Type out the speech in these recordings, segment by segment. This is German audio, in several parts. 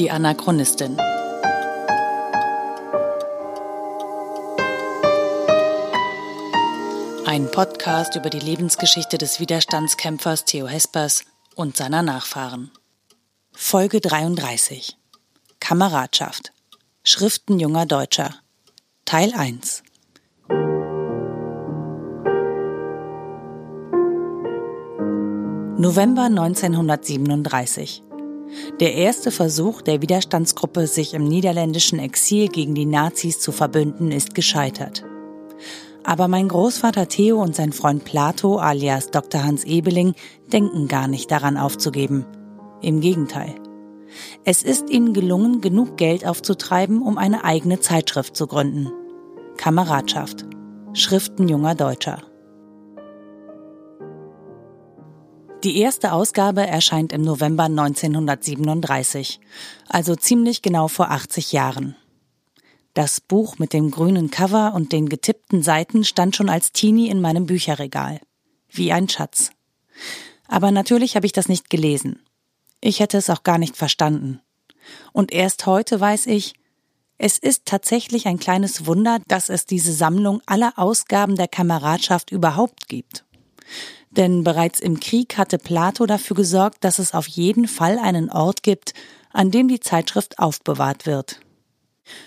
Die Anachronistin. Ein Podcast über die Lebensgeschichte des Widerstandskämpfers Theo Hespers und seiner Nachfahren. Folge 33. Kameradschaft. Schriften junger Deutscher. Teil 1. November 1937. Der erste Versuch der Widerstandsgruppe, sich im niederländischen Exil gegen die Nazis zu verbünden, ist gescheitert. Aber mein Großvater Theo und sein Freund Plato alias Dr. Hans Ebeling denken gar nicht daran aufzugeben. Im Gegenteil. Es ist ihnen gelungen, genug Geld aufzutreiben, um eine eigene Zeitschrift zu gründen. Kameradschaft. Schriften junger Deutscher. Die erste Ausgabe erscheint im November 1937, also ziemlich genau vor 80 Jahren. Das Buch mit dem grünen Cover und den getippten Seiten stand schon als Teenie in meinem Bücherregal. Wie ein Schatz. Aber natürlich habe ich das nicht gelesen. Ich hätte es auch gar nicht verstanden. Und erst heute weiß ich, es ist tatsächlich ein kleines Wunder, dass es diese Sammlung aller Ausgaben der Kameradschaft überhaupt gibt. Denn bereits im Krieg hatte Plato dafür gesorgt, dass es auf jeden Fall einen Ort gibt, an dem die Zeitschrift aufbewahrt wird.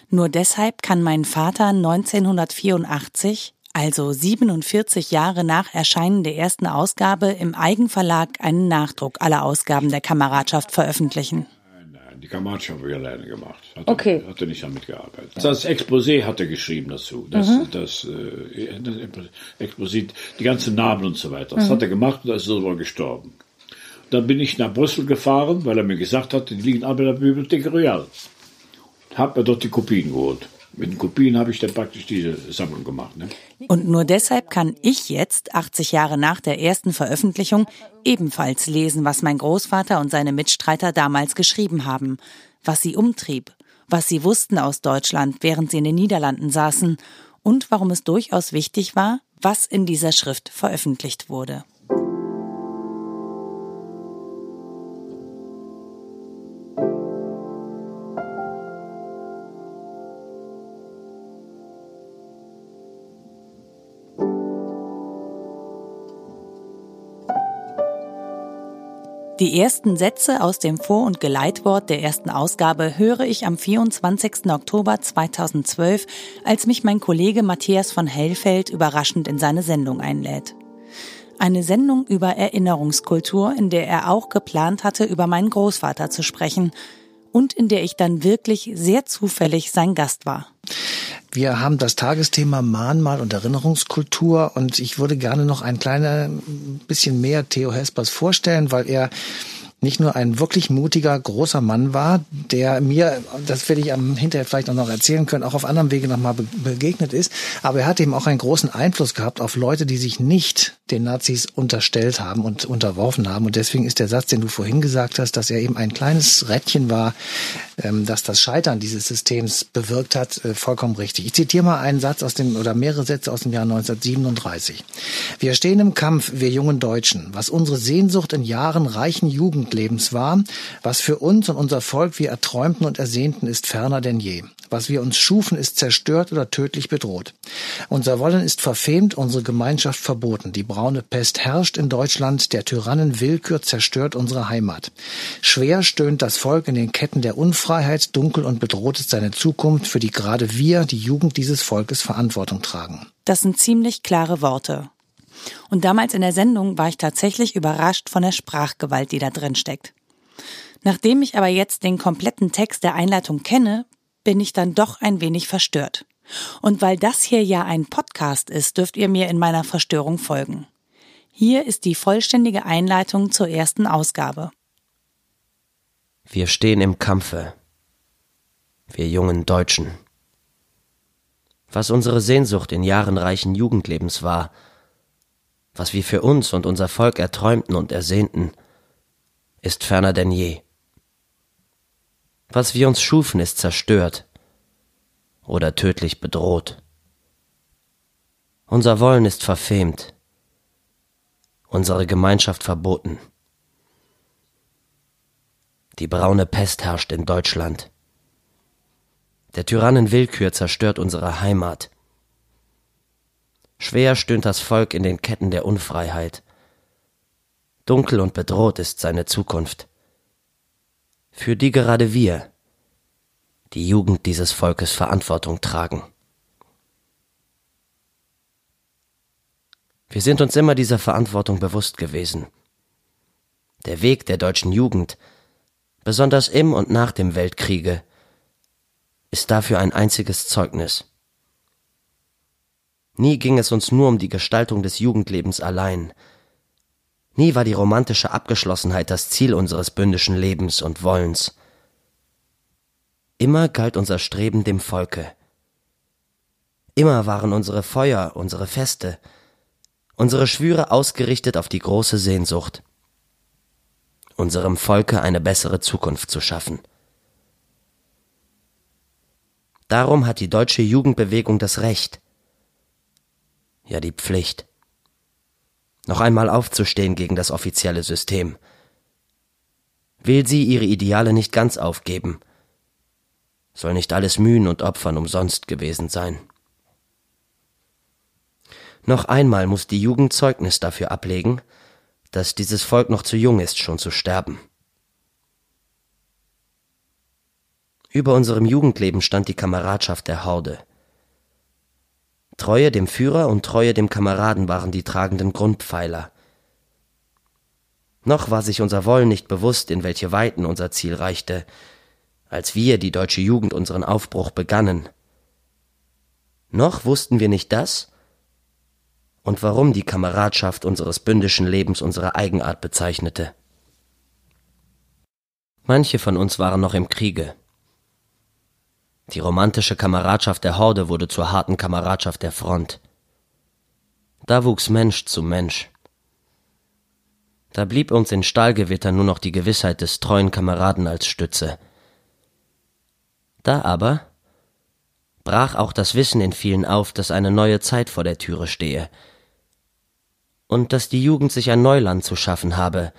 Nur deshalb kann mein Vater 1984, also 47 Jahre nach Erscheinen der ersten Ausgabe, im Eigenverlag einen Nachdruck aller Ausgaben der Kameradschaft veröffentlichen. Die Kameradschaft habe ich alleine gemacht. Hat okay. Er, hat er nicht damit gearbeitet. Das Exposé hat er geschrieben dazu. Das, mhm. das, äh, das Exposé, die ganzen Namen und so weiter. Das mhm. hat er gemacht und da ist er sogar gestorben. Dann bin ich nach Brüssel gefahren, weil er mir gesagt hat, die liegen alle in der Bibliothek Royal. Hab mir dort die Kopien geholt. Mit den Kopien habe ich dann praktisch diese Sammlung gemacht. Ne? Und nur deshalb kann ich jetzt, 80 Jahre nach der ersten Veröffentlichung, ebenfalls lesen, was mein Großvater und seine Mitstreiter damals geschrieben haben, was sie umtrieb, was sie wussten aus Deutschland, während sie in den Niederlanden saßen und warum es durchaus wichtig war, was in dieser Schrift veröffentlicht wurde. Die ersten Sätze aus dem Vor- und Geleitwort der ersten Ausgabe höre ich am 24. Oktober 2012, als mich mein Kollege Matthias von Hellfeld überraschend in seine Sendung einlädt. Eine Sendung über Erinnerungskultur, in der er auch geplant hatte, über meinen Großvater zu sprechen und in der ich dann wirklich sehr zufällig sein Gast war. Wir haben das Tagesthema Mahnmal und Erinnerungskultur und ich würde gerne noch ein kleines bisschen mehr Theo Hespers vorstellen, weil er nicht nur ein wirklich mutiger, großer Mann war, der mir, das werde ich am hinterher vielleicht auch noch erzählen können, auch auf anderem Wege nochmal begegnet ist, aber er hat eben auch einen großen Einfluss gehabt auf Leute, die sich nicht den Nazis unterstellt haben und unterworfen haben. Und deswegen ist der Satz, den du vorhin gesagt hast, dass er eben ein kleines Rädchen war, ähm, das das Scheitern dieses Systems bewirkt hat, äh, vollkommen richtig. Ich zitiere mal einen Satz aus dem, oder mehrere Sätze aus dem Jahr 1937. Wir stehen im Kampf, wir jungen Deutschen, was unsere Sehnsucht in Jahren reichen Jugend Lebens war. Was für uns und unser Volk wir erträumten und ersehnten, ist ferner denn je. Was wir uns schufen, ist zerstört oder tödlich bedroht. Unser Wollen ist verfemt, unsere Gemeinschaft verboten. Die braune Pest herrscht in Deutschland, der Tyrannen Willkür zerstört unsere Heimat. Schwer stöhnt das Volk in den Ketten der Unfreiheit, dunkel und bedroht ist seine Zukunft, für die gerade wir, die Jugend dieses Volkes, Verantwortung tragen. Das sind ziemlich klare Worte. Und damals in der Sendung war ich tatsächlich überrascht von der Sprachgewalt, die da drin steckt. Nachdem ich aber jetzt den kompletten Text der Einleitung kenne, bin ich dann doch ein wenig verstört. Und weil das hier ja ein Podcast ist, dürft ihr mir in meiner Verstörung folgen. Hier ist die vollständige Einleitung zur ersten Ausgabe. Wir stehen im Kampfe. Wir jungen Deutschen. Was unsere Sehnsucht in jahrenreichen Jugendlebens war, was wir für uns und unser Volk erträumten und ersehnten, ist ferner denn je. Was wir uns schufen, ist zerstört oder tödlich bedroht. Unser Wollen ist verfemt, unsere Gemeinschaft verboten. Die braune Pest herrscht in Deutschland. Der Tyrannen Willkür zerstört unsere Heimat. Schwer stöhnt das Volk in den Ketten der Unfreiheit. Dunkel und bedroht ist seine Zukunft. Für die gerade wir, die Jugend dieses Volkes, Verantwortung tragen. Wir sind uns immer dieser Verantwortung bewusst gewesen. Der Weg der deutschen Jugend, besonders im und nach dem Weltkriege, ist dafür ein einziges Zeugnis. Nie ging es uns nur um die Gestaltung des Jugendlebens allein. Nie war die romantische Abgeschlossenheit das Ziel unseres bündischen Lebens und Wollens. Immer galt unser Streben dem Volke. Immer waren unsere Feuer, unsere Feste, unsere Schwüre ausgerichtet auf die große Sehnsucht, unserem Volke eine bessere Zukunft zu schaffen. Darum hat die deutsche Jugendbewegung das Recht, ja die Pflicht, noch einmal aufzustehen gegen das offizielle System. Will sie ihre Ideale nicht ganz aufgeben, soll nicht alles Mühen und Opfern umsonst gewesen sein. Noch einmal muss die Jugend Zeugnis dafür ablegen, dass dieses Volk noch zu jung ist, schon zu sterben. Über unserem Jugendleben stand die Kameradschaft der Horde. Treue dem Führer und Treue dem Kameraden waren die tragenden Grundpfeiler. Noch war sich unser Wollen nicht bewusst, in welche Weiten unser Ziel reichte, als wir, die deutsche Jugend, unseren Aufbruch begannen. Noch wussten wir nicht das und warum die Kameradschaft unseres bündischen Lebens unsere Eigenart bezeichnete. Manche von uns waren noch im Kriege. Die romantische Kameradschaft der Horde wurde zur harten Kameradschaft der Front. Da wuchs Mensch zu Mensch. Da blieb uns in Stahlgewittern nur noch die Gewissheit des treuen Kameraden als Stütze. Da aber brach auch das Wissen in vielen auf, dass eine neue Zeit vor der Türe stehe und dass die Jugend sich ein Neuland zu schaffen habe,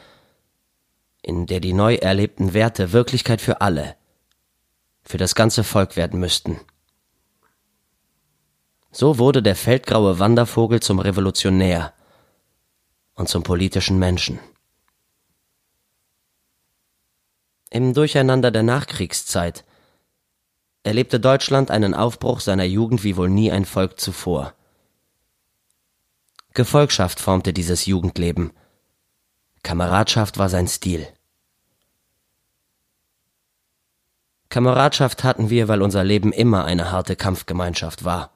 in der die neu erlebten Werte Wirklichkeit für alle, für das ganze Volk werden müssten. So wurde der feldgraue Wandervogel zum Revolutionär und zum politischen Menschen. Im Durcheinander der Nachkriegszeit erlebte Deutschland einen Aufbruch seiner Jugend wie wohl nie ein Volk zuvor. Gefolgschaft formte dieses Jugendleben. Kameradschaft war sein Stil. Kameradschaft hatten wir, weil unser Leben immer eine harte Kampfgemeinschaft war.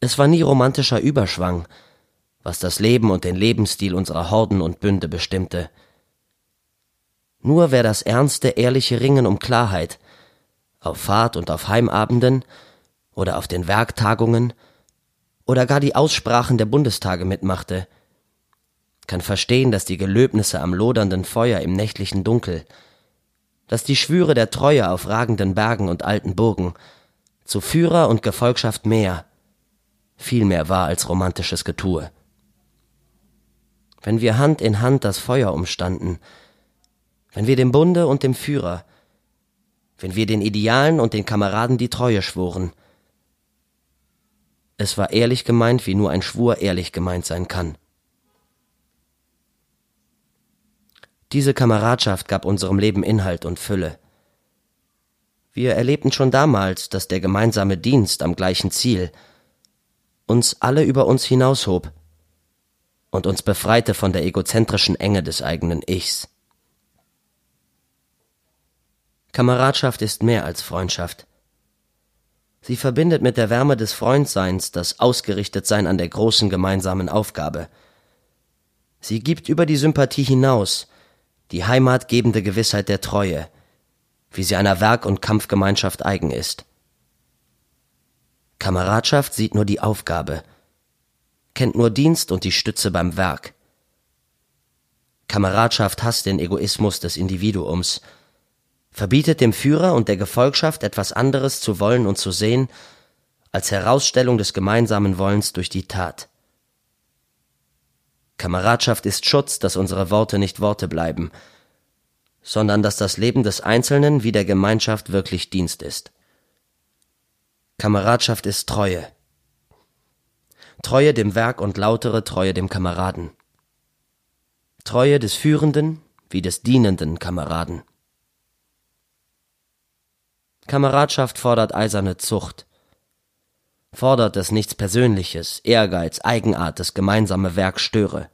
Es war nie romantischer Überschwang, was das Leben und den Lebensstil unserer Horden und Bünde bestimmte. Nur wer das ernste, ehrliche Ringen um Klarheit auf Fahrt und auf Heimabenden oder auf den Werktagungen oder gar die Aussprachen der Bundestage mitmachte, kann verstehen, dass die Gelöbnisse am lodernden Feuer im nächtlichen Dunkel dass die Schwüre der Treue auf ragenden Bergen und alten Burgen zu Führer und Gefolgschaft mehr, viel mehr war als romantisches Getue. Wenn wir Hand in Hand das Feuer umstanden, wenn wir dem Bunde und dem Führer, wenn wir den Idealen und den Kameraden die Treue schworen, es war ehrlich gemeint, wie nur ein Schwur ehrlich gemeint sein kann. Diese Kameradschaft gab unserem Leben Inhalt und Fülle. Wir erlebten schon damals, dass der gemeinsame Dienst am gleichen Ziel uns alle über uns hinaushob und uns befreite von der egozentrischen Enge des eigenen Ichs. Kameradschaft ist mehr als Freundschaft. Sie verbindet mit der Wärme des Freundseins das Ausgerichtetsein an der großen gemeinsamen Aufgabe. Sie gibt über die Sympathie hinaus die heimatgebende Gewissheit der Treue, wie sie einer Werk- und Kampfgemeinschaft eigen ist. Kameradschaft sieht nur die Aufgabe, kennt nur Dienst und die Stütze beim Werk. Kameradschaft hasst den Egoismus des Individuums, verbietet dem Führer und der Gefolgschaft etwas anderes zu wollen und zu sehen, als Herausstellung des gemeinsamen Wollens durch die Tat. Kameradschaft ist Schutz, dass unsere Worte nicht Worte bleiben, sondern dass das Leben des Einzelnen wie der Gemeinschaft wirklich Dienst ist. Kameradschaft ist Treue. Treue dem Werk und lautere Treue dem Kameraden. Treue des führenden wie des dienenden Kameraden. Kameradschaft fordert eiserne Zucht, fordert, dass nichts Persönliches, Ehrgeiz, Eigenart das gemeinsame Werk störe.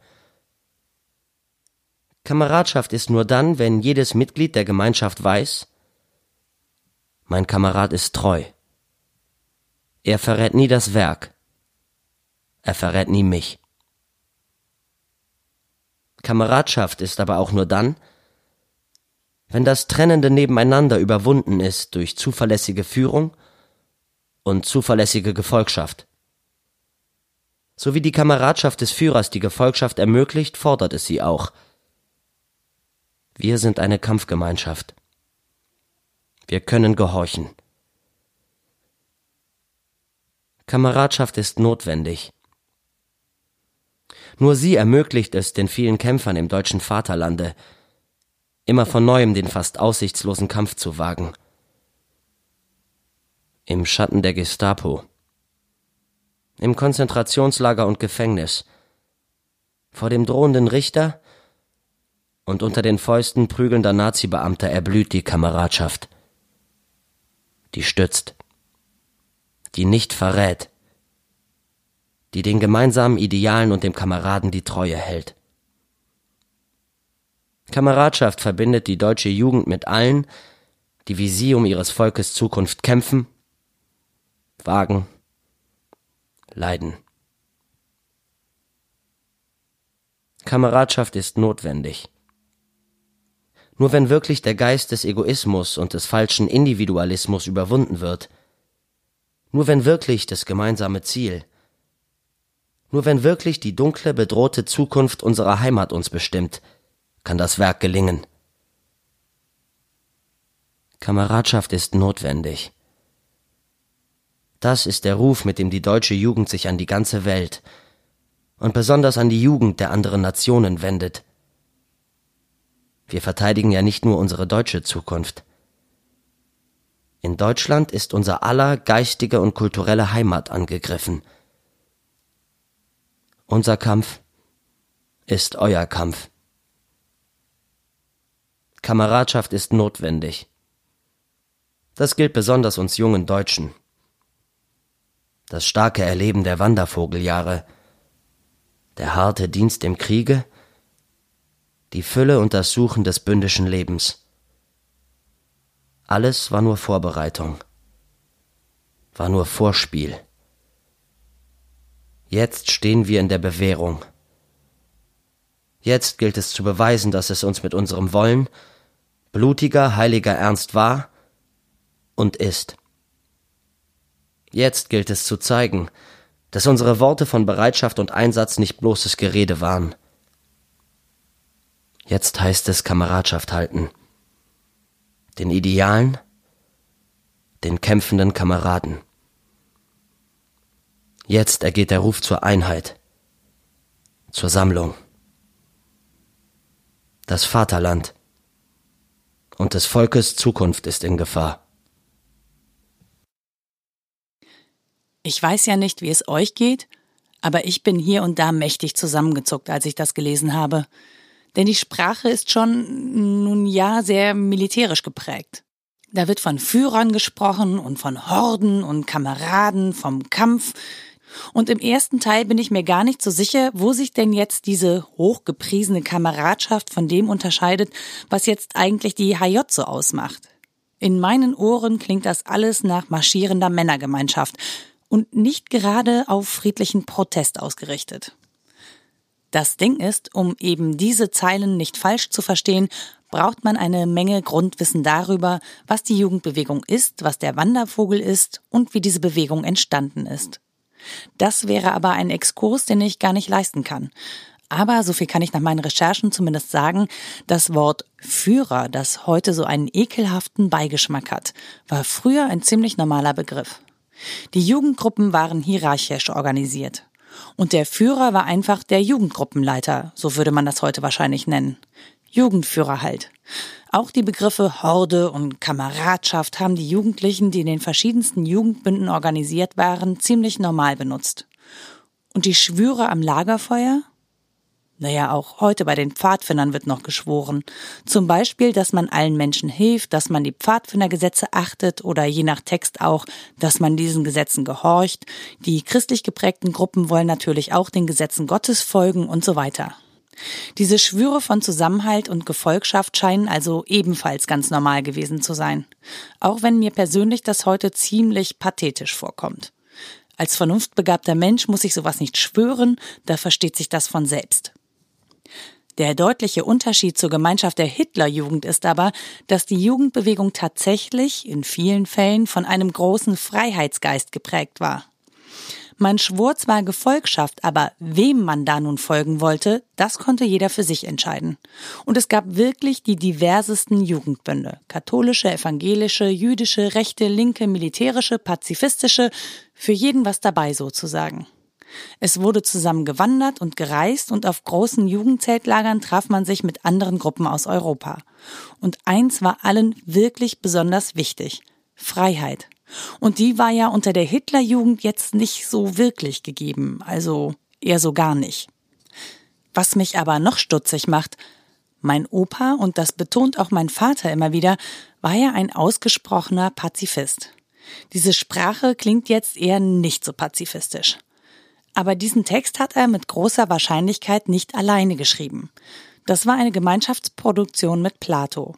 Kameradschaft ist nur dann, wenn jedes Mitglied der Gemeinschaft weiß, mein Kamerad ist treu. Er verrät nie das Werk. Er verrät nie mich. Kameradschaft ist aber auch nur dann, wenn das trennende Nebeneinander überwunden ist durch zuverlässige Führung und zuverlässige Gefolgschaft. So wie die Kameradschaft des Führers die Gefolgschaft ermöglicht, fordert es sie auch. Wir sind eine Kampfgemeinschaft. Wir können gehorchen. Kameradschaft ist notwendig. Nur sie ermöglicht es den vielen Kämpfern im deutschen Vaterlande, immer von neuem den fast aussichtslosen Kampf zu wagen im Schatten der Gestapo, im Konzentrationslager und Gefängnis, vor dem drohenden Richter und unter den Fäusten prügelnder Nazi-Beamter erblüht die Kameradschaft, die stützt, die nicht verrät, die den gemeinsamen Idealen und dem Kameraden die Treue hält. Kameradschaft verbindet die deutsche Jugend mit allen, die wie sie um ihres Volkes Zukunft kämpfen wagen, leiden. Kameradschaft ist notwendig. Nur wenn wirklich der Geist des Egoismus und des falschen Individualismus überwunden wird, nur wenn wirklich das gemeinsame Ziel, nur wenn wirklich die dunkle, bedrohte Zukunft unserer Heimat uns bestimmt, kann das Werk gelingen. Kameradschaft ist notwendig. Das ist der Ruf, mit dem die deutsche Jugend sich an die ganze Welt und besonders an die Jugend der anderen Nationen wendet. Wir verteidigen ja nicht nur unsere deutsche Zukunft. In Deutschland ist unser aller geistige und kulturelle Heimat angegriffen. Unser Kampf ist euer Kampf. Kameradschaft ist notwendig. Das gilt besonders uns jungen Deutschen das starke Erleben der Wandervogeljahre, der harte Dienst im Kriege, die Fülle und das Suchen des bündischen Lebens. Alles war nur Vorbereitung, war nur Vorspiel. Jetzt stehen wir in der Bewährung. Jetzt gilt es zu beweisen, dass es uns mit unserem Wollen blutiger, heiliger Ernst war und ist. Jetzt gilt es zu zeigen, dass unsere Worte von Bereitschaft und Einsatz nicht bloßes Gerede waren. Jetzt heißt es Kameradschaft halten. Den Idealen, den kämpfenden Kameraden. Jetzt ergeht der Ruf zur Einheit, zur Sammlung. Das Vaterland und des Volkes Zukunft ist in Gefahr. Ich weiß ja nicht, wie es euch geht, aber ich bin hier und da mächtig zusammengezuckt, als ich das gelesen habe. Denn die Sprache ist schon, nun ja, sehr militärisch geprägt. Da wird von Führern gesprochen und von Horden und Kameraden, vom Kampf. Und im ersten Teil bin ich mir gar nicht so sicher, wo sich denn jetzt diese hochgepriesene Kameradschaft von dem unterscheidet, was jetzt eigentlich die HJ so ausmacht. In meinen Ohren klingt das alles nach marschierender Männergemeinschaft und nicht gerade auf friedlichen Protest ausgerichtet. Das Ding ist, um eben diese Zeilen nicht falsch zu verstehen, braucht man eine Menge Grundwissen darüber, was die Jugendbewegung ist, was der Wandervogel ist und wie diese Bewegung entstanden ist. Das wäre aber ein Exkurs, den ich gar nicht leisten kann. Aber so viel kann ich nach meinen Recherchen zumindest sagen, das Wort Führer, das heute so einen ekelhaften Beigeschmack hat, war früher ein ziemlich normaler Begriff. Die Jugendgruppen waren hierarchisch organisiert. Und der Führer war einfach der Jugendgruppenleiter, so würde man das heute wahrscheinlich nennen. Jugendführer halt. Auch die Begriffe Horde und Kameradschaft haben die Jugendlichen, die in den verschiedensten Jugendbünden organisiert waren, ziemlich normal benutzt. Und die Schwüre am Lagerfeuer? Naja, auch heute bei den Pfadfindern wird noch geschworen. Zum Beispiel, dass man allen Menschen hilft, dass man die Pfadfindergesetze achtet oder je nach Text auch, dass man diesen Gesetzen gehorcht. Die christlich geprägten Gruppen wollen natürlich auch den Gesetzen Gottes folgen und so weiter. Diese Schwüre von Zusammenhalt und Gefolgschaft scheinen also ebenfalls ganz normal gewesen zu sein. Auch wenn mir persönlich das heute ziemlich pathetisch vorkommt. Als vernunftbegabter Mensch muss ich sowas nicht schwören, da versteht sich das von selbst. Der deutliche Unterschied zur Gemeinschaft der Hitlerjugend ist aber, dass die Jugendbewegung tatsächlich in vielen Fällen von einem großen Freiheitsgeist geprägt war. Man schwor zwar Gefolgschaft, aber wem man da nun folgen wollte, das konnte jeder für sich entscheiden. Und es gab wirklich die diversesten Jugendbünde. Katholische, evangelische, jüdische, rechte, linke, militärische, pazifistische, für jeden was dabei sozusagen. Es wurde zusammen gewandert und gereist und auf großen Jugendzeltlagern traf man sich mit anderen Gruppen aus Europa. Und eins war allen wirklich besonders wichtig. Freiheit. Und die war ja unter der Hitlerjugend jetzt nicht so wirklich gegeben, also eher so gar nicht. Was mich aber noch stutzig macht, mein Opa, und das betont auch mein Vater immer wieder, war ja ein ausgesprochener Pazifist. Diese Sprache klingt jetzt eher nicht so pazifistisch. Aber diesen Text hat er mit großer Wahrscheinlichkeit nicht alleine geschrieben. Das war eine Gemeinschaftsproduktion mit Plato.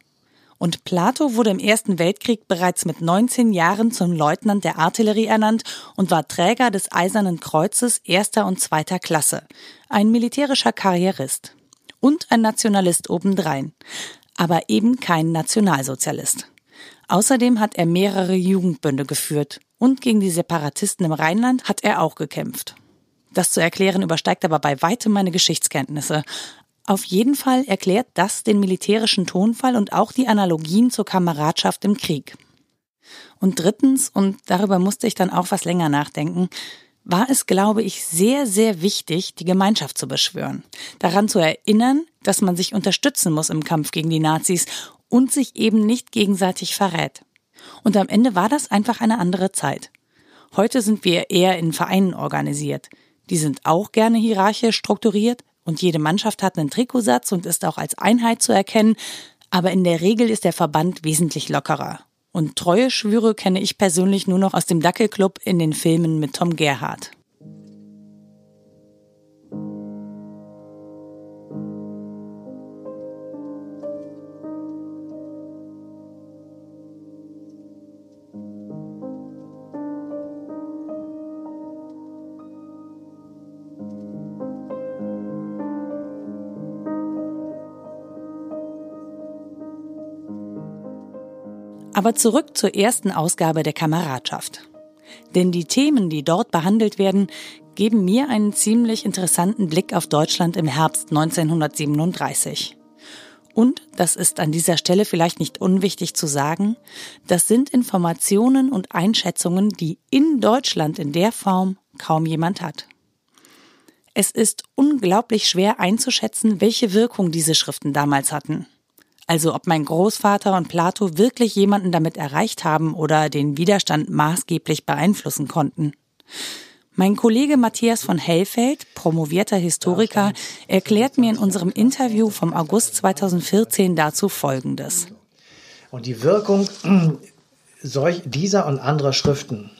Und Plato wurde im Ersten Weltkrieg bereits mit 19 Jahren zum Leutnant der Artillerie ernannt und war Träger des Eisernen Kreuzes erster und zweiter Klasse, ein militärischer Karrierist und ein Nationalist obendrein, aber eben kein Nationalsozialist. Außerdem hat er mehrere Jugendbünde geführt und gegen die Separatisten im Rheinland hat er auch gekämpft. Das zu erklären übersteigt aber bei weitem meine Geschichtskenntnisse. Auf jeden Fall erklärt das den militärischen Tonfall und auch die Analogien zur Kameradschaft im Krieg. Und drittens, und darüber musste ich dann auch was länger nachdenken, war es, glaube ich, sehr, sehr wichtig, die Gemeinschaft zu beschwören. Daran zu erinnern, dass man sich unterstützen muss im Kampf gegen die Nazis und sich eben nicht gegenseitig verrät. Und am Ende war das einfach eine andere Zeit. Heute sind wir eher in Vereinen organisiert. Die sind auch gerne hierarchisch strukturiert, und jede Mannschaft hat einen Trikotsatz und ist auch als Einheit zu erkennen, aber in der Regel ist der Verband wesentlich lockerer. Und treue Schwüre kenne ich persönlich nur noch aus dem Dackelclub in den Filmen mit Tom Gerhardt. Aber zurück zur ersten Ausgabe der Kameradschaft. Denn die Themen, die dort behandelt werden, geben mir einen ziemlich interessanten Blick auf Deutschland im Herbst 1937. Und, das ist an dieser Stelle vielleicht nicht unwichtig zu sagen, das sind Informationen und Einschätzungen, die in Deutschland in der Form kaum jemand hat. Es ist unglaublich schwer einzuschätzen, welche Wirkung diese Schriften damals hatten. Also ob mein Großvater und Plato wirklich jemanden damit erreicht haben oder den Widerstand maßgeblich beeinflussen konnten. Mein Kollege Matthias von Hellfeld, promovierter Historiker, erklärt mir in unserem Interview vom August 2014 dazu Folgendes. Und die Wirkung solch dieser und anderer Schriften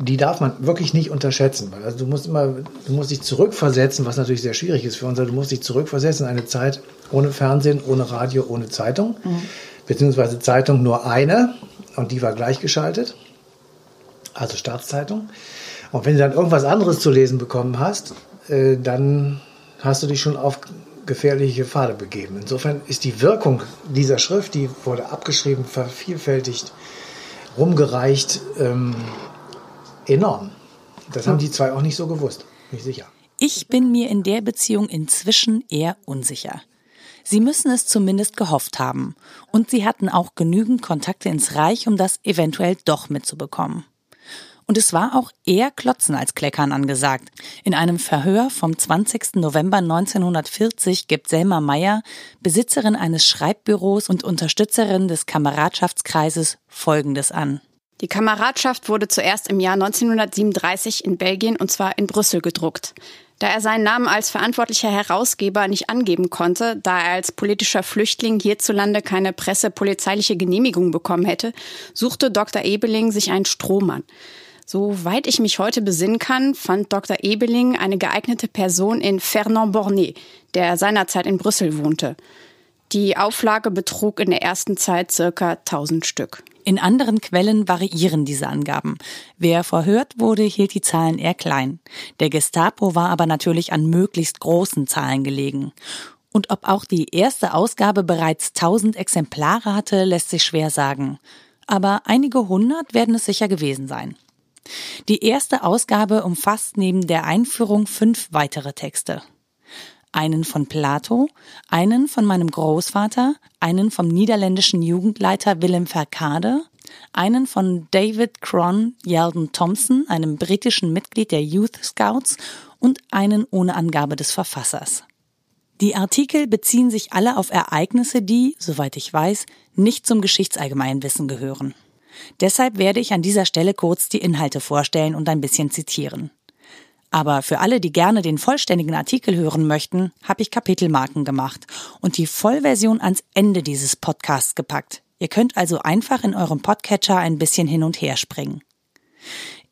die darf man wirklich nicht unterschätzen. Also du musst immer, du musst dich zurückversetzen, was natürlich sehr schwierig ist für uns. Du musst dich zurückversetzen in eine Zeit ohne Fernsehen, ohne Radio, ohne Zeitung. Mhm. Beziehungsweise Zeitung nur eine und die war gleichgeschaltet. Also Staatszeitung. Und wenn du dann irgendwas anderes zu lesen bekommen hast, äh, dann hast du dich schon auf gefährliche Pfade begeben. Insofern ist die Wirkung dieser Schrift, die wurde abgeschrieben, vervielfältigt, rumgereicht, ähm, enorm. Das haben die zwei auch nicht so gewusst, nicht sicher. Ich bin mir in der Beziehung inzwischen eher unsicher. Sie müssen es zumindest gehofft haben. Und sie hatten auch genügend Kontakte ins Reich, um das eventuell doch mitzubekommen. Und es war auch eher Klotzen als Kleckern angesagt. In einem Verhör vom 20. November 1940 gibt Selma Meyer, Besitzerin eines Schreibbüros und Unterstützerin des Kameradschaftskreises, Folgendes an. Die Kameradschaft wurde zuerst im Jahr 1937 in Belgien und zwar in Brüssel gedruckt. Da er seinen Namen als verantwortlicher Herausgeber nicht angeben konnte, da er als politischer Flüchtling hierzulande keine pressepolizeiliche Genehmigung bekommen hätte, suchte Dr. Ebeling sich einen Strohmann. Soweit ich mich heute besinnen kann, fand Dr. Ebeling eine geeignete Person in Fernand Bornet, der seinerzeit in Brüssel wohnte. Die Auflage betrug in der ersten Zeit circa 1000 Stück. In anderen Quellen variieren diese Angaben. Wer verhört wurde, hielt die Zahlen eher klein. Der Gestapo war aber natürlich an möglichst großen Zahlen gelegen. Und ob auch die erste Ausgabe bereits 1000 Exemplare hatte, lässt sich schwer sagen. Aber einige hundert werden es sicher gewesen sein. Die erste Ausgabe umfasst neben der Einführung fünf weitere Texte einen von Plato, einen von meinem Großvater, einen vom niederländischen Jugendleiter Willem Verkade, einen von David Cron Yeldon Thompson, einem britischen Mitglied der Youth Scouts und einen ohne Angabe des Verfassers. Die Artikel beziehen sich alle auf Ereignisse, die, soweit ich weiß, nicht zum Geschichtsallgemeinwissen gehören. Deshalb werde ich an dieser Stelle kurz die Inhalte vorstellen und ein bisschen zitieren. Aber für alle, die gerne den vollständigen Artikel hören möchten, habe ich Kapitelmarken gemacht und die Vollversion ans Ende dieses Podcasts gepackt. Ihr könnt also einfach in eurem Podcatcher ein bisschen hin und her springen.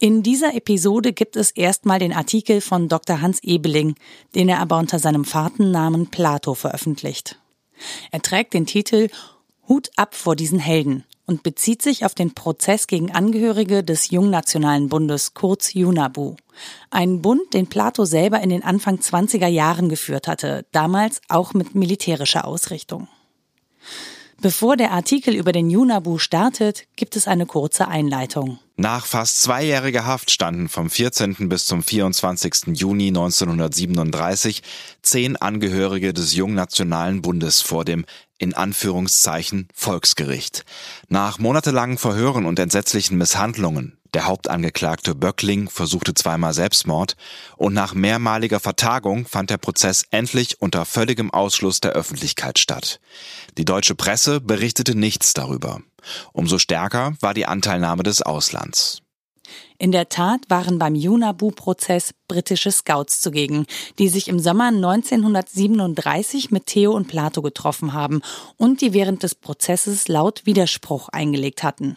In dieser Episode gibt es erstmal den Artikel von Dr. Hans Ebeling, den er aber unter seinem Fahrtennamen Plato veröffentlicht. Er trägt den Titel Hut ab vor diesen Helden und bezieht sich auf den Prozess gegen Angehörige des Jungnationalen Bundes, kurz Junabu. Ein Bund, den Plato selber in den Anfang 20er Jahren geführt hatte, damals auch mit militärischer Ausrichtung. Bevor der Artikel über den Junabu startet, gibt es eine kurze Einleitung. Nach fast zweijähriger Haft standen vom 14. bis zum 24. Juni 1937 zehn Angehörige des Jungnationalen Bundes vor dem in Anführungszeichen Volksgericht. Nach monatelangen Verhören und entsetzlichen Misshandlungen der Hauptangeklagte Böckling versuchte zweimal Selbstmord und nach mehrmaliger Vertagung fand der Prozess endlich unter völligem Ausschluss der Öffentlichkeit statt. Die deutsche Presse berichtete nichts darüber. Umso stärker war die Anteilnahme des Auslands. In der Tat waren beim Junabu-Prozess britische Scouts zugegen, die sich im Sommer 1937 mit Theo und Plato getroffen haben und die während des Prozesses laut Widerspruch eingelegt hatten.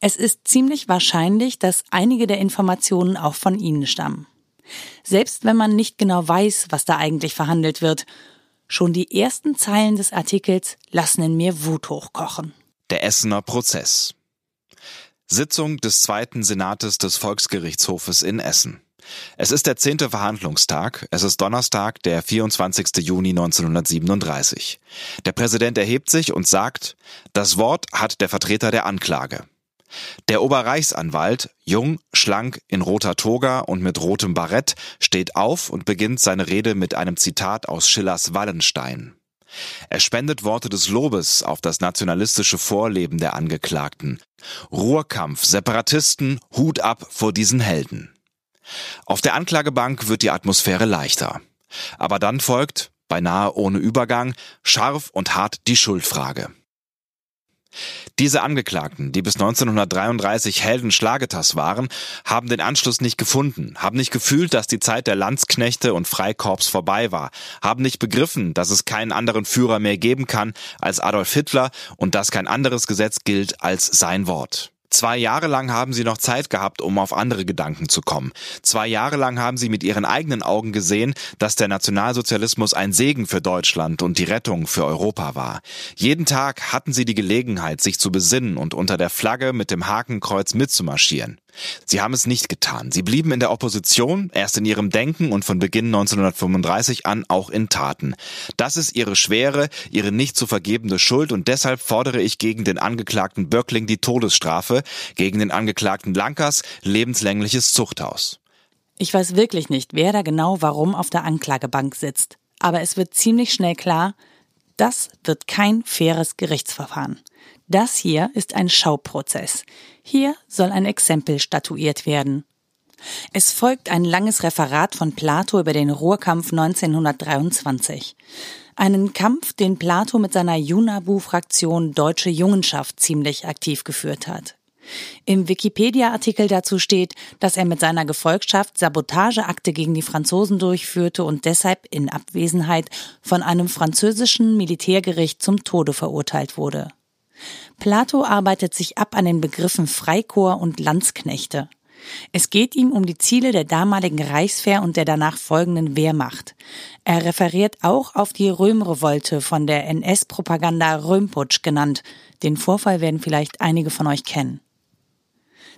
Es ist ziemlich wahrscheinlich, dass einige der Informationen auch von ihnen stammen. Selbst wenn man nicht genau weiß, was da eigentlich verhandelt wird, schon die ersten Zeilen des Artikels lassen in mir Wut hochkochen. Der Essener Prozess. Sitzung des zweiten Senates des Volksgerichtshofes in Essen. Es ist der zehnte Verhandlungstag. Es ist Donnerstag, der 24. Juni 1937. Der Präsident erhebt sich und sagt, das Wort hat der Vertreter der Anklage. Der Oberreichsanwalt, jung, schlank, in roter Toga und mit rotem Barett, steht auf und beginnt seine Rede mit einem Zitat aus Schillers Wallenstein. Er spendet Worte des Lobes auf das nationalistische Vorleben der Angeklagten. Ruhrkampf, Separatisten, Hut ab vor diesen Helden. Auf der Anklagebank wird die Atmosphäre leichter. Aber dann folgt, beinahe ohne Übergang, scharf und hart die Schuldfrage. Diese Angeklagten, die bis 1933 Helden Schlagetas waren, haben den Anschluss nicht gefunden, haben nicht gefühlt, dass die Zeit der Landsknechte und Freikorps vorbei war, haben nicht begriffen, dass es keinen anderen Führer mehr geben kann als Adolf Hitler und dass kein anderes Gesetz gilt als sein Wort. Zwei Jahre lang haben sie noch Zeit gehabt, um auf andere Gedanken zu kommen. Zwei Jahre lang haben sie mit ihren eigenen Augen gesehen, dass der Nationalsozialismus ein Segen für Deutschland und die Rettung für Europa war. Jeden Tag hatten sie die Gelegenheit, sich zu besinnen und unter der Flagge mit dem Hakenkreuz mitzumarschieren. Sie haben es nicht getan. Sie blieben in der Opposition, erst in ihrem Denken und von Beginn 1935 an auch in Taten. Das ist ihre schwere, ihre nicht zu vergebende Schuld und deshalb fordere ich gegen den Angeklagten Böckling die Todesstrafe, gegen den Angeklagten Lankers lebenslängliches Zuchthaus. Ich weiß wirklich nicht, wer da genau warum auf der Anklagebank sitzt. Aber es wird ziemlich schnell klar, das wird kein faires Gerichtsverfahren. Das hier ist ein Schauprozess. Hier soll ein Exempel statuiert werden. Es folgt ein langes Referat von Plato über den Ruhrkampf 1923. Einen Kampf, den Plato mit seiner Junabu-Fraktion Deutsche Jungenschaft ziemlich aktiv geführt hat. Im Wikipedia-Artikel dazu steht, dass er mit seiner Gefolgschaft Sabotageakte gegen die Franzosen durchführte und deshalb in Abwesenheit von einem französischen Militärgericht zum Tode verurteilt wurde. Plato arbeitet sich ab an den Begriffen Freikorps und Landsknechte. Es geht ihm um die Ziele der damaligen Reichswehr und der danach folgenden Wehrmacht. Er referiert auch auf die Römrevolte von der NS-Propaganda Römputsch genannt. Den Vorfall werden vielleicht einige von euch kennen.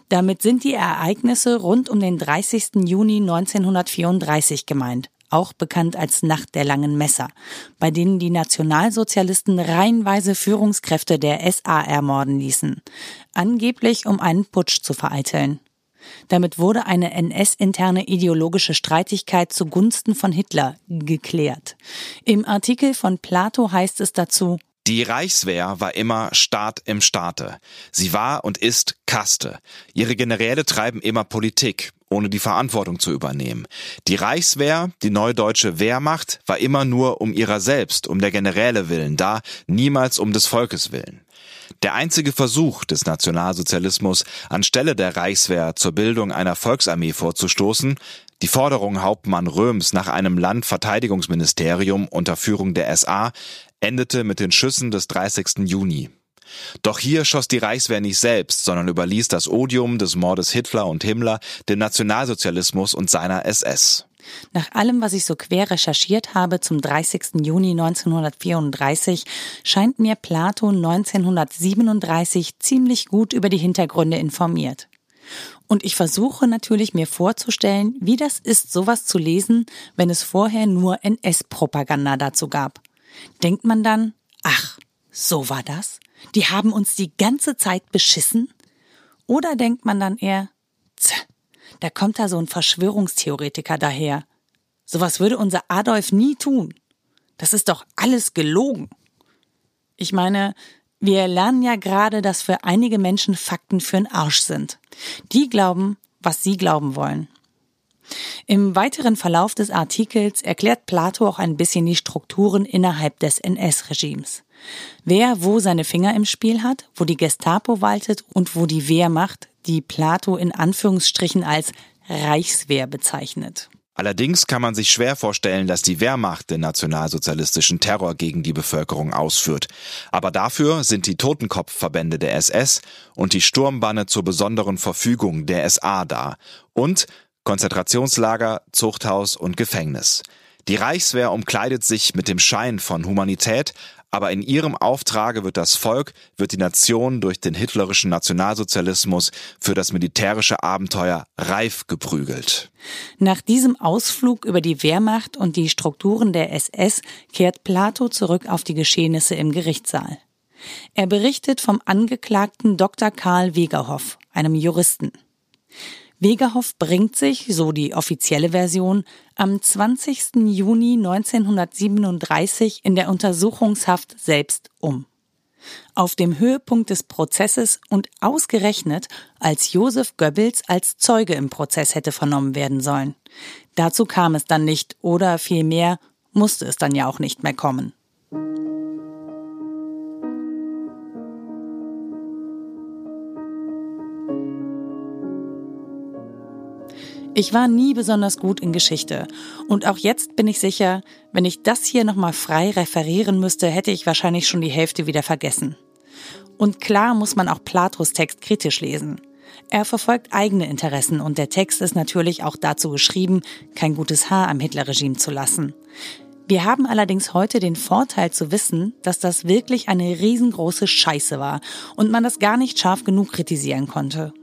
Damit sind die Ereignisse rund um den 30. Juni 1934 gemeint, auch bekannt als Nacht der langen Messer, bei denen die Nationalsozialisten reihenweise Führungskräfte der SA ermorden ließen, angeblich um einen Putsch zu vereiteln. Damit wurde eine NS-interne ideologische Streitigkeit zugunsten von Hitler geklärt. Im Artikel von Plato heißt es dazu, die Reichswehr war immer Staat im Staate. Sie war und ist Kaste. Ihre Generäle treiben immer Politik, ohne die Verantwortung zu übernehmen. Die Reichswehr, die neue deutsche Wehrmacht, war immer nur um ihrer selbst, um der Generäle willen da, niemals um des Volkes willen. Der einzige Versuch des Nationalsozialismus, anstelle der Reichswehr zur Bildung einer Volksarmee vorzustoßen, die Forderung Hauptmann Röms nach einem Landverteidigungsministerium unter Führung der SA endete mit den Schüssen des 30. Juni. Doch hier schoss die Reichswehr nicht selbst, sondern überließ das Odium des Mordes Hitler und Himmler dem Nationalsozialismus und seiner SS. Nach allem, was ich so quer recherchiert habe zum 30. Juni 1934, scheint mir Plato 1937 ziemlich gut über die Hintergründe informiert. Und ich versuche natürlich mir vorzustellen, wie das ist, sowas zu lesen, wenn es vorher nur NS-Propaganda dazu gab. Denkt man dann, ach, so war das? Die haben uns die ganze Zeit beschissen? Oder denkt man dann eher, tch, da kommt da so ein Verschwörungstheoretiker daher. Sowas würde unser Adolf nie tun. Das ist doch alles gelogen. Ich meine, wir lernen ja gerade, dass für einige Menschen Fakten für den Arsch sind. Die glauben, was sie glauben wollen. Im weiteren Verlauf des Artikels erklärt Plato auch ein bisschen die Strukturen innerhalb des NS-Regimes. Wer wo seine Finger im Spiel hat, wo die Gestapo waltet und wo die Wehrmacht, die Plato in Anführungsstrichen als Reichswehr bezeichnet. Allerdings kann man sich schwer vorstellen, dass die Wehrmacht den nationalsozialistischen Terror gegen die Bevölkerung ausführt. Aber dafür sind die Totenkopfverbände der SS und die Sturmbanne zur besonderen Verfügung der SA da. Und Konzentrationslager, Zuchthaus und Gefängnis. Die Reichswehr umkleidet sich mit dem Schein von Humanität, aber in ihrem Auftrage wird das Volk, wird die Nation durch den hitlerischen Nationalsozialismus für das militärische Abenteuer reif geprügelt. Nach diesem Ausflug über die Wehrmacht und die Strukturen der SS kehrt Plato zurück auf die Geschehnisse im Gerichtssaal. Er berichtet vom Angeklagten Dr. Karl Wegerhoff, einem Juristen. Wegerhoff bringt sich, so die offizielle Version, am 20. Juni 1937 in der Untersuchungshaft selbst um. Auf dem Höhepunkt des Prozesses und ausgerechnet, als Josef Goebbels als Zeuge im Prozess hätte vernommen werden sollen. Dazu kam es dann nicht oder vielmehr musste es dann ja auch nicht mehr kommen. Ich war nie besonders gut in Geschichte. Und auch jetzt bin ich sicher, wenn ich das hier nochmal frei referieren müsste, hätte ich wahrscheinlich schon die Hälfte wieder vergessen. Und klar muss man auch Platos Text kritisch lesen. Er verfolgt eigene Interessen und der Text ist natürlich auch dazu geschrieben, kein gutes Haar am Hitlerregime zu lassen. Wir haben allerdings heute den Vorteil zu wissen, dass das wirklich eine riesengroße Scheiße war und man das gar nicht scharf genug kritisieren konnte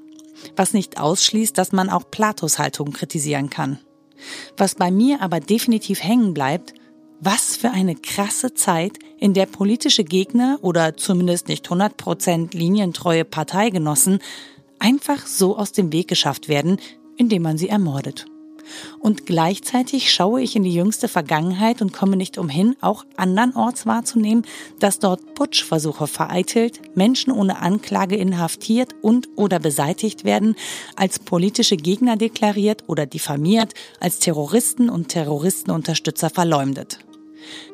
was nicht ausschließt, dass man auch Platos Haltung kritisieren kann. Was bei mir aber definitiv hängen bleibt, was für eine krasse Zeit, in der politische Gegner oder zumindest nicht 100% linientreue Parteigenossen einfach so aus dem Weg geschafft werden, indem man sie ermordet. Und gleichzeitig schaue ich in die jüngste Vergangenheit und komme nicht umhin, auch andernorts wahrzunehmen, dass dort Putschversuche vereitelt, Menschen ohne Anklage inhaftiert und oder beseitigt werden, als politische Gegner deklariert oder diffamiert, als Terroristen und Terroristenunterstützer verleumdet.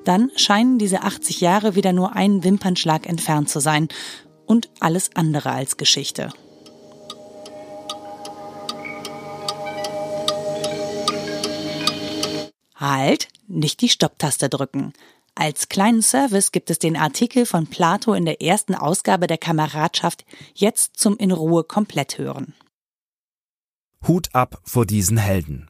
Dann scheinen diese 80 Jahre wieder nur einen Wimpernschlag entfernt zu sein und alles andere als Geschichte. Halt, nicht die Stopptaste drücken. Als kleinen Service gibt es den Artikel von Plato in der ersten Ausgabe der Kameradschaft jetzt zum in Ruhe komplett hören. Hut ab vor diesen Helden.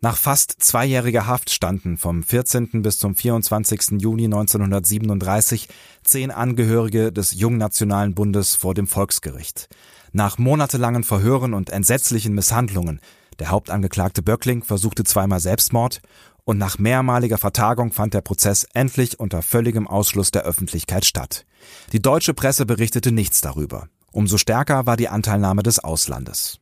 Nach fast zweijähriger Haft standen vom 14. bis zum 24. Juni 1937 zehn Angehörige des Jungnationalen Bundes vor dem Volksgericht. Nach monatelangen Verhören und entsetzlichen Misshandlungen der Hauptangeklagte Böckling versuchte zweimal Selbstmord und nach mehrmaliger Vertagung fand der Prozess endlich unter völligem Ausschluss der Öffentlichkeit statt. Die deutsche Presse berichtete nichts darüber. Umso stärker war die Anteilnahme des Auslandes.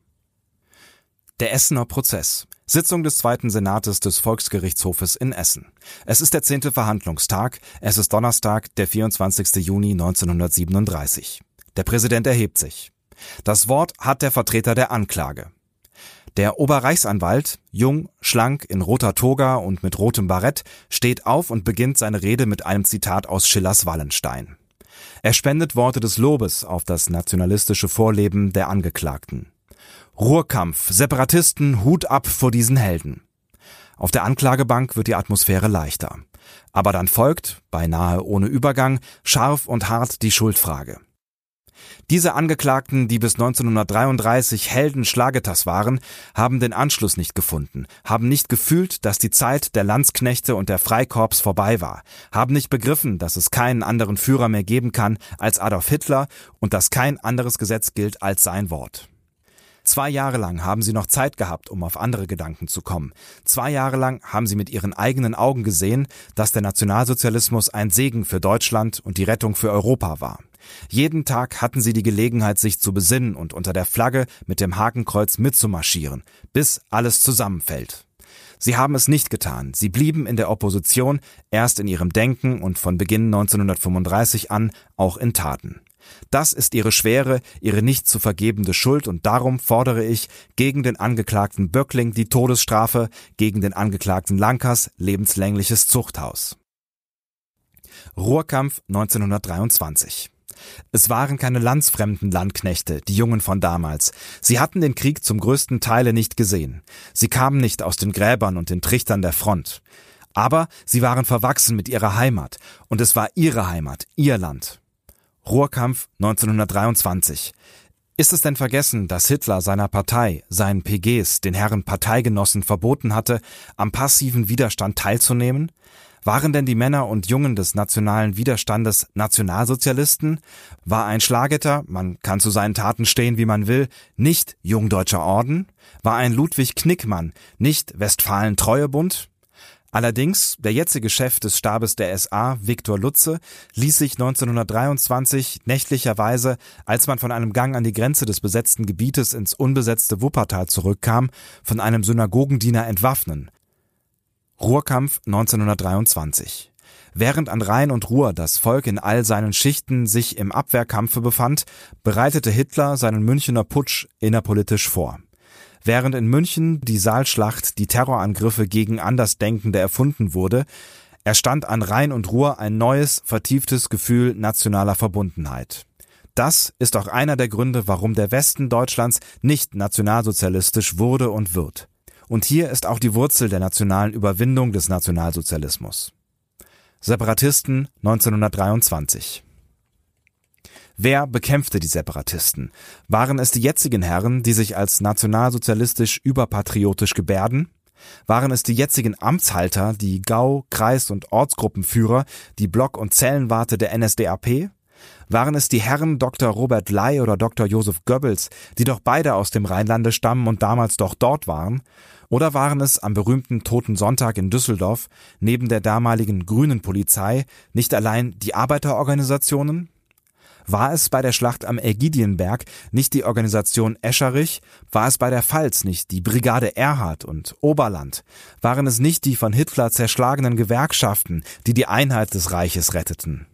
Der Essener Prozess. Sitzung des Zweiten Senates des Volksgerichtshofes in Essen. Es ist der zehnte Verhandlungstag. Es ist Donnerstag, der 24. Juni 1937. Der Präsident erhebt sich. Das Wort hat der Vertreter der Anklage. Der Oberreichsanwalt, jung, schlank, in roter Toga und mit rotem Barett, steht auf und beginnt seine Rede mit einem Zitat aus Schillers Wallenstein. Er spendet Worte des Lobes auf das nationalistische Vorleben der Angeklagten. Ruhrkampf, Separatisten, Hut ab vor diesen Helden. Auf der Anklagebank wird die Atmosphäre leichter. Aber dann folgt, beinahe ohne Übergang, scharf und hart die Schuldfrage. Diese Angeklagten, die bis 1933 Helden Schlagetas waren, haben den Anschluss nicht gefunden, haben nicht gefühlt, dass die Zeit der Landsknechte und der Freikorps vorbei war, haben nicht begriffen, dass es keinen anderen Führer mehr geben kann als Adolf Hitler und dass kein anderes Gesetz gilt als sein Wort. Zwei Jahre lang haben sie noch Zeit gehabt, um auf andere Gedanken zu kommen. Zwei Jahre lang haben sie mit ihren eigenen Augen gesehen, dass der Nationalsozialismus ein Segen für Deutschland und die Rettung für Europa war. Jeden Tag hatten sie die Gelegenheit, sich zu besinnen und unter der Flagge mit dem Hakenkreuz mitzumarschieren, bis alles zusammenfällt. Sie haben es nicht getan. Sie blieben in der Opposition, erst in ihrem Denken und von Beginn 1935 an auch in Taten. Das ist ihre schwere, ihre nicht zu vergebende Schuld und darum fordere ich gegen den Angeklagten Böckling die Todesstrafe, gegen den Angeklagten Lankers lebenslängliches Zuchthaus. Ruhrkampf 1923 es waren keine landsfremden Landknechte, die Jungen von damals. Sie hatten den Krieg zum größten Teile nicht gesehen. Sie kamen nicht aus den Gräbern und den Trichtern der Front. Aber sie waren verwachsen mit ihrer Heimat, und es war ihre Heimat, ihr Land. Ruhrkampf 1923. Ist es denn vergessen, dass Hitler seiner Partei, seinen PGs, den Herren Parteigenossen verboten hatte, am passiven Widerstand teilzunehmen? Waren denn die Männer und Jungen des nationalen Widerstandes Nationalsozialisten? War ein Schlagetter, man kann zu seinen Taten stehen, wie man will, nicht Jungdeutscher Orden? War ein Ludwig Knickmann nicht Westfalen-Treuebund? Allerdings, der jetzige Chef des Stabes der SA, Viktor Lutze, ließ sich 1923 nächtlicherweise, als man von einem Gang an die Grenze des besetzten Gebietes ins unbesetzte Wuppertal zurückkam, von einem Synagogendiener entwaffnen. Ruhrkampf 1923 Während an Rhein und Ruhr das Volk in all seinen Schichten sich im Abwehrkampfe befand, bereitete Hitler seinen Münchener Putsch innerpolitisch vor. Während in München die Saalschlacht, die Terrorangriffe gegen Andersdenkende erfunden wurde, erstand an Rhein und Ruhr ein neues, vertieftes Gefühl nationaler Verbundenheit. Das ist auch einer der Gründe, warum der Westen Deutschlands nicht nationalsozialistisch wurde und wird. Und hier ist auch die Wurzel der nationalen Überwindung des Nationalsozialismus. Separatisten 1923 Wer bekämpfte die Separatisten? Waren es die jetzigen Herren, die sich als nationalsozialistisch überpatriotisch gebärden? Waren es die jetzigen Amtshalter, die Gau-, Kreis- und Ortsgruppenführer, die Block- und Zellenwarte der NSDAP? Waren es die Herren Dr. Robert Ley oder Dr. Josef Goebbels, die doch beide aus dem Rheinlande stammen und damals doch dort waren? Oder waren es am berühmten Toten Sonntag in Düsseldorf neben der damaligen grünen Polizei nicht allein die Arbeiterorganisationen, War es bei der Schlacht am Ägidienberg nicht die Organisation Escherich? War es bei der Pfalz nicht die Brigade Erhard und Oberland? Waren es nicht die von Hitler zerschlagenen Gewerkschaften, die die Einheit des Reiches retteten?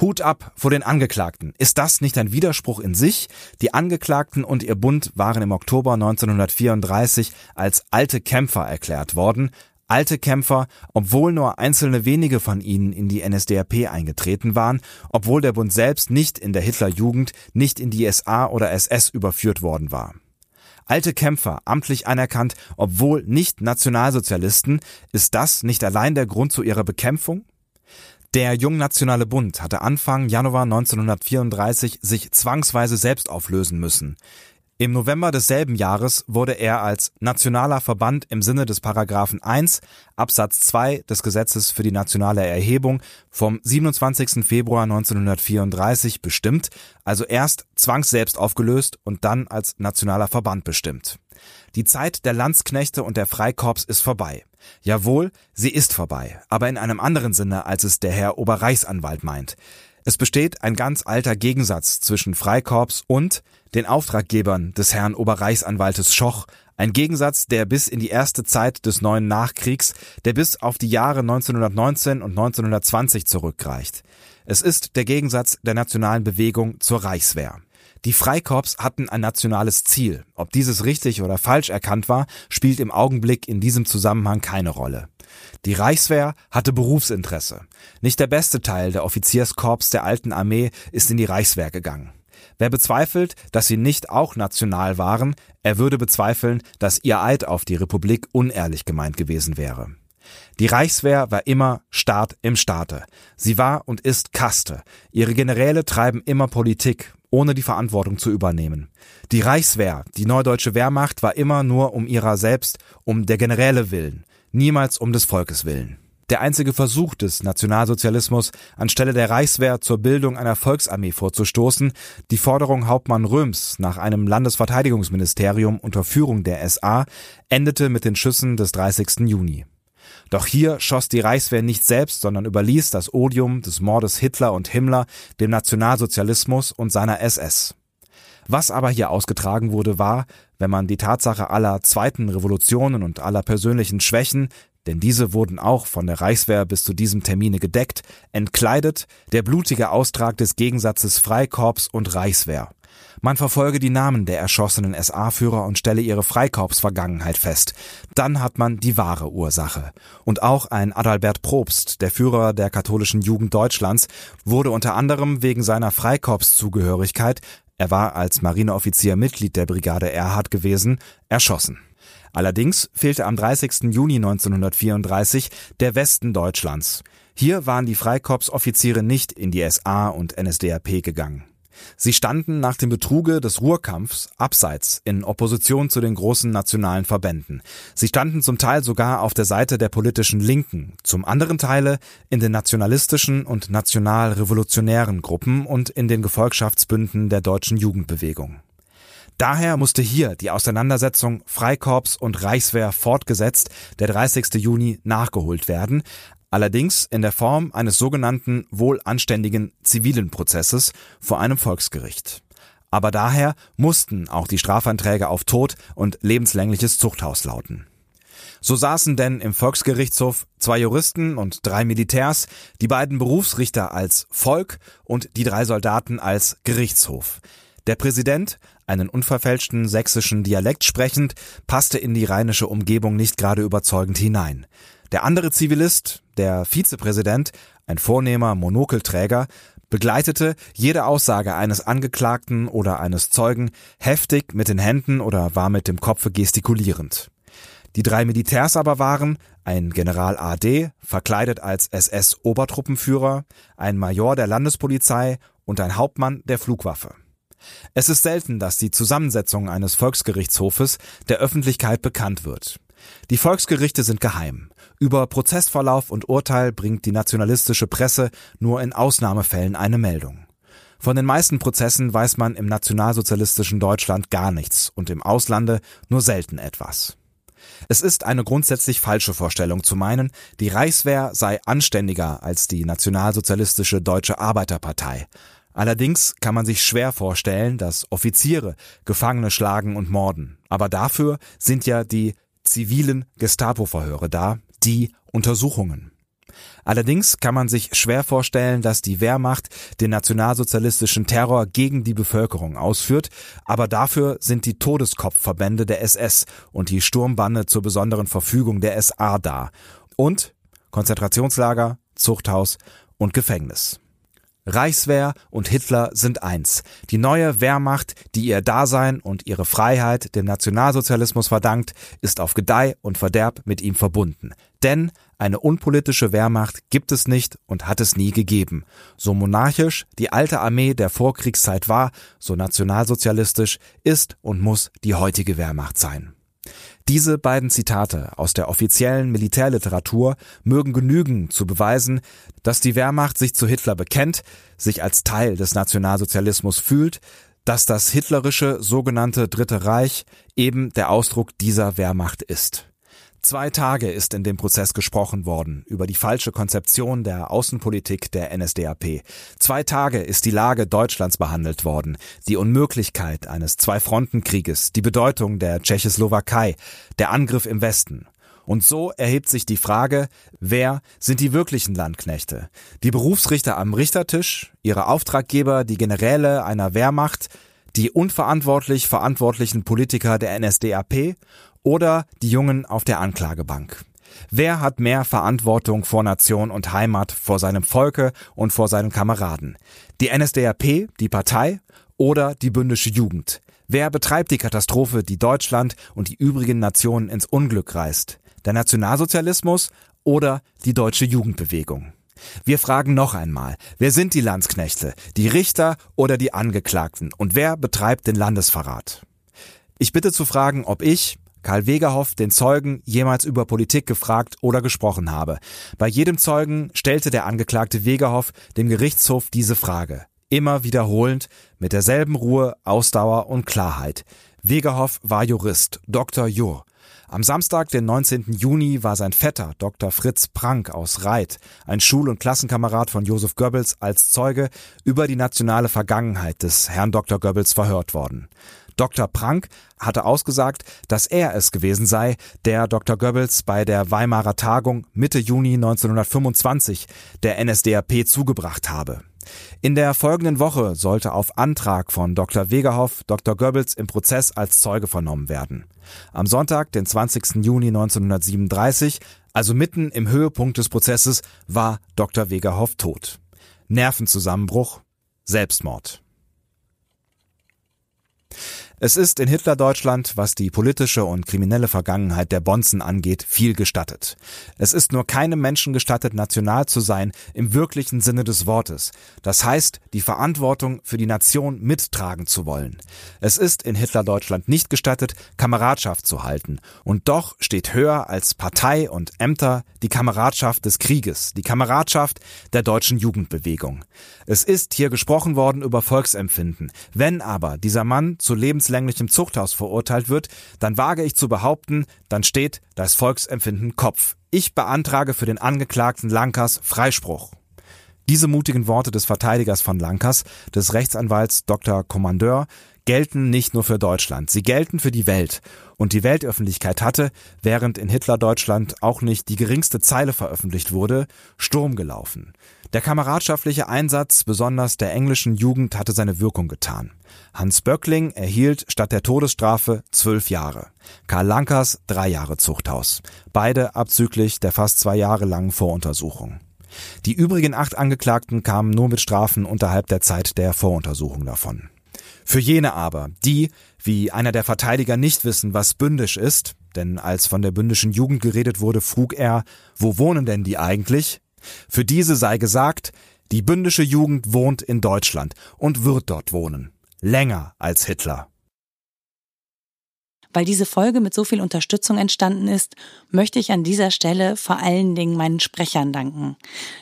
Hut ab vor den Angeklagten. Ist das nicht ein Widerspruch in sich? Die Angeklagten und ihr Bund waren im Oktober 1934 als alte Kämpfer erklärt worden, alte Kämpfer, obwohl nur einzelne wenige von ihnen in die NSDAP eingetreten waren, obwohl der Bund selbst nicht in der Hitlerjugend, nicht in die SA oder SS überführt worden war. Alte Kämpfer, amtlich anerkannt, obwohl nicht Nationalsozialisten, ist das nicht allein der Grund zu ihrer Bekämpfung? Der Jungnationale Bund hatte Anfang Januar 1934 sich zwangsweise selbst auflösen müssen. Im November desselben Jahres wurde er als nationaler Verband im Sinne des Paragraphen 1 Absatz 2 des Gesetzes für die nationale Erhebung vom 27. Februar 1934 bestimmt, also erst zwangsselbst aufgelöst und dann als nationaler Verband bestimmt. Die Zeit der Landsknechte und der Freikorps ist vorbei. Jawohl, sie ist vorbei, aber in einem anderen Sinne, als es der Herr Oberreichsanwalt meint. Es besteht ein ganz alter Gegensatz zwischen Freikorps und den Auftraggebern des Herrn Oberreichsanwaltes Schoch, ein Gegensatz, der bis in die erste Zeit des neuen Nachkriegs, der bis auf die Jahre 1919 und 1920 zurückreicht. Es ist der Gegensatz der nationalen Bewegung zur Reichswehr. Die Freikorps hatten ein nationales Ziel. Ob dieses richtig oder falsch erkannt war, spielt im Augenblick in diesem Zusammenhang keine Rolle. Die Reichswehr hatte Berufsinteresse. Nicht der beste Teil der Offizierskorps der alten Armee ist in die Reichswehr gegangen. Wer bezweifelt, dass sie nicht auch national waren, er würde bezweifeln, dass ihr Eid auf die Republik unehrlich gemeint gewesen wäre. Die Reichswehr war immer Staat im Staate. Sie war und ist Kaste. Ihre Generäle treiben immer Politik, ohne die Verantwortung zu übernehmen. Die Reichswehr, die neudeutsche Wehrmacht, war immer nur um ihrer selbst, um der Generäle willen niemals um des Volkes willen. Der einzige Versuch des Nationalsozialismus, anstelle der Reichswehr zur Bildung einer Volksarmee vorzustoßen, die Forderung Hauptmann Röms nach einem Landesverteidigungsministerium unter Führung der SA, endete mit den Schüssen des 30. Juni. Doch hier schoss die Reichswehr nicht selbst, sondern überließ das Odium des Mordes Hitler und Himmler dem Nationalsozialismus und seiner SS. Was aber hier ausgetragen wurde, war, wenn man die Tatsache aller zweiten Revolutionen und aller persönlichen Schwächen, denn diese wurden auch von der Reichswehr bis zu diesem Termine gedeckt, entkleidet, der blutige Austrag des Gegensatzes Freikorps und Reichswehr. Man verfolge die Namen der erschossenen SA-Führer und stelle ihre Freikorps-Vergangenheit fest. Dann hat man die wahre Ursache. Und auch ein Adalbert Probst, der Führer der katholischen Jugend Deutschlands, wurde unter anderem wegen seiner Freikorpszugehörigkeit er war als Marineoffizier Mitglied der Brigade Erhard gewesen, erschossen. Allerdings fehlte am 30. Juni 1934 der Westen Deutschlands. Hier waren die Freikorpsoffiziere nicht in die SA und NSDAP gegangen. Sie standen nach dem Betruge des Ruhrkampfs abseits in Opposition zu den großen nationalen Verbänden. Sie standen zum Teil sogar auf der Seite der politischen Linken, zum anderen Teile in den nationalistischen und nationalrevolutionären Gruppen und in den Gefolgschaftsbünden der deutschen Jugendbewegung. Daher musste hier die Auseinandersetzung Freikorps und Reichswehr fortgesetzt, der 30. Juni nachgeholt werden, allerdings in der Form eines sogenannten wohlanständigen zivilen Prozesses vor einem Volksgericht. Aber daher mussten auch die Strafanträge auf Tod und lebenslängliches Zuchthaus lauten. So saßen denn im Volksgerichtshof zwei Juristen und drei Militärs, die beiden Berufsrichter als Volk und die drei Soldaten als Gerichtshof. Der Präsident, einen unverfälschten sächsischen Dialekt sprechend, passte in die rheinische Umgebung nicht gerade überzeugend hinein. Der andere Zivilist, der Vizepräsident, ein vornehmer Monokelträger, begleitete jede Aussage eines Angeklagten oder eines Zeugen heftig mit den Händen oder war mit dem Kopfe gestikulierend. Die drei Militärs aber waren ein General AD, verkleidet als SS-Obertruppenführer, ein Major der Landespolizei und ein Hauptmann der Flugwaffe. Es ist selten, dass die Zusammensetzung eines Volksgerichtshofes der Öffentlichkeit bekannt wird. Die Volksgerichte sind geheim. Über Prozessverlauf und Urteil bringt die nationalistische Presse nur in Ausnahmefällen eine Meldung. Von den meisten Prozessen weiß man im nationalsozialistischen Deutschland gar nichts und im Auslande nur selten etwas. Es ist eine grundsätzlich falsche Vorstellung zu meinen, die Reichswehr sei anständiger als die nationalsozialistische Deutsche Arbeiterpartei. Allerdings kann man sich schwer vorstellen, dass Offiziere Gefangene schlagen und morden. Aber dafür sind ja die zivilen Gestapo-Verhöre da, die Untersuchungen. Allerdings kann man sich schwer vorstellen, dass die Wehrmacht den nationalsozialistischen Terror gegen die Bevölkerung ausführt, aber dafür sind die Todeskopfverbände der SS und die Sturmbande zur besonderen Verfügung der SA da. Und Konzentrationslager, Zuchthaus und Gefängnis. Reichswehr und Hitler sind eins. Die neue Wehrmacht, die ihr Dasein und ihre Freiheit dem Nationalsozialismus verdankt, ist auf Gedeih und Verderb mit ihm verbunden. Denn eine unpolitische Wehrmacht gibt es nicht und hat es nie gegeben. So monarchisch die alte Armee der Vorkriegszeit war, so nationalsozialistisch ist und muss die heutige Wehrmacht sein. Diese beiden Zitate aus der offiziellen Militärliteratur mögen genügen zu beweisen, dass die Wehrmacht sich zu Hitler bekennt, sich als Teil des Nationalsozialismus fühlt, dass das hitlerische sogenannte Dritte Reich eben der Ausdruck dieser Wehrmacht ist. Zwei Tage ist in dem Prozess gesprochen worden über die falsche Konzeption der Außenpolitik der NSDAP. Zwei Tage ist die Lage Deutschlands behandelt worden, die Unmöglichkeit eines Zwei-Fronten-Krieges, die Bedeutung der Tschechoslowakei, der Angriff im Westen. Und so erhebt sich die Frage, wer sind die wirklichen Landknechte? Die Berufsrichter am Richtertisch, ihre Auftraggeber, die Generäle einer Wehrmacht, die unverantwortlich verantwortlichen Politiker der NSDAP oder die Jungen auf der Anklagebank. Wer hat mehr Verantwortung vor Nation und Heimat, vor seinem Volke und vor seinen Kameraden? Die NSDAP, die Partei oder die bündische Jugend? Wer betreibt die Katastrophe, die Deutschland und die übrigen Nationen ins Unglück reißt? Der Nationalsozialismus oder die deutsche Jugendbewegung? Wir fragen noch einmal, wer sind die Landsknechte, die Richter oder die Angeklagten und wer betreibt den Landesverrat? Ich bitte zu fragen, ob ich, Karl Wegerhoff den Zeugen jemals über Politik gefragt oder gesprochen habe. Bei jedem Zeugen stellte der Angeklagte Wegerhoff dem Gerichtshof diese Frage. Immer wiederholend, mit derselben Ruhe, Ausdauer und Klarheit. Wegerhoff war Jurist, Dr. Jur. Am Samstag, den 19. Juni, war sein Vetter, Dr. Fritz Prank aus Reit, ein Schul- und Klassenkamerad von Josef Goebbels, als Zeuge über die nationale Vergangenheit des Herrn Dr. Goebbels verhört worden. Dr. Prank hatte ausgesagt, dass er es gewesen sei, der Dr. Goebbels bei der Weimarer Tagung Mitte Juni 1925 der NSDAP zugebracht habe. In der folgenden Woche sollte auf Antrag von Dr. Wegerhoff Dr. Goebbels im Prozess als Zeuge vernommen werden. Am Sonntag, den 20. Juni 1937, also mitten im Höhepunkt des Prozesses, war Dr. Wegerhoff tot. Nervenzusammenbruch, Selbstmord. Es ist in Hitlerdeutschland, was die politische und kriminelle Vergangenheit der Bonzen angeht, viel gestattet. Es ist nur keinem Menschen gestattet, national zu sein im wirklichen Sinne des Wortes. Das heißt, die Verantwortung für die Nation mittragen zu wollen. Es ist in Hitlerdeutschland nicht gestattet, Kameradschaft zu halten. Und doch steht höher als Partei und Ämter die Kameradschaft des Krieges, die Kameradschaft der deutschen Jugendbewegung. Es ist hier gesprochen worden über Volksempfinden. Wenn aber dieser Mann zu lebens lebenslänglichem Zuchthaus verurteilt wird, dann wage ich zu behaupten, dann steht das Volksempfinden Kopf. Ich beantrage für den Angeklagten Lankers Freispruch. Diese mutigen Worte des Verteidigers von Lankers, des Rechtsanwalts Dr. Kommandeur, gelten nicht nur für Deutschland, sie gelten für die Welt. Und die Weltöffentlichkeit hatte, während in Hitlerdeutschland auch nicht die geringste Zeile veröffentlicht wurde, Sturm gelaufen. Der kameradschaftliche Einsatz besonders der englischen Jugend hatte seine Wirkung getan. Hans Böckling erhielt statt der Todesstrafe zwölf Jahre. Karl Lankers drei Jahre Zuchthaus. Beide abzüglich der fast zwei Jahre langen Voruntersuchung. Die übrigen acht Angeklagten kamen nur mit Strafen unterhalb der Zeit der Voruntersuchung davon. Für jene aber, die, wie einer der Verteidiger nicht wissen, was bündisch ist, denn als von der bündischen Jugend geredet wurde, frug er, wo wohnen denn die eigentlich? Für diese sei gesagt, die bündische Jugend wohnt in Deutschland und wird dort wohnen. Länger als Hitler. Weil diese Folge mit so viel Unterstützung entstanden ist, möchte ich an dieser Stelle vor allen Dingen meinen Sprechern danken.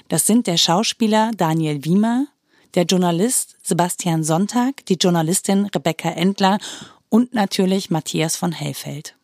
Das sind der Schauspieler Daniel Wiemer, der Journalist Sebastian Sonntag, die Journalistin Rebecca Endler und natürlich Matthias von Hellfeld.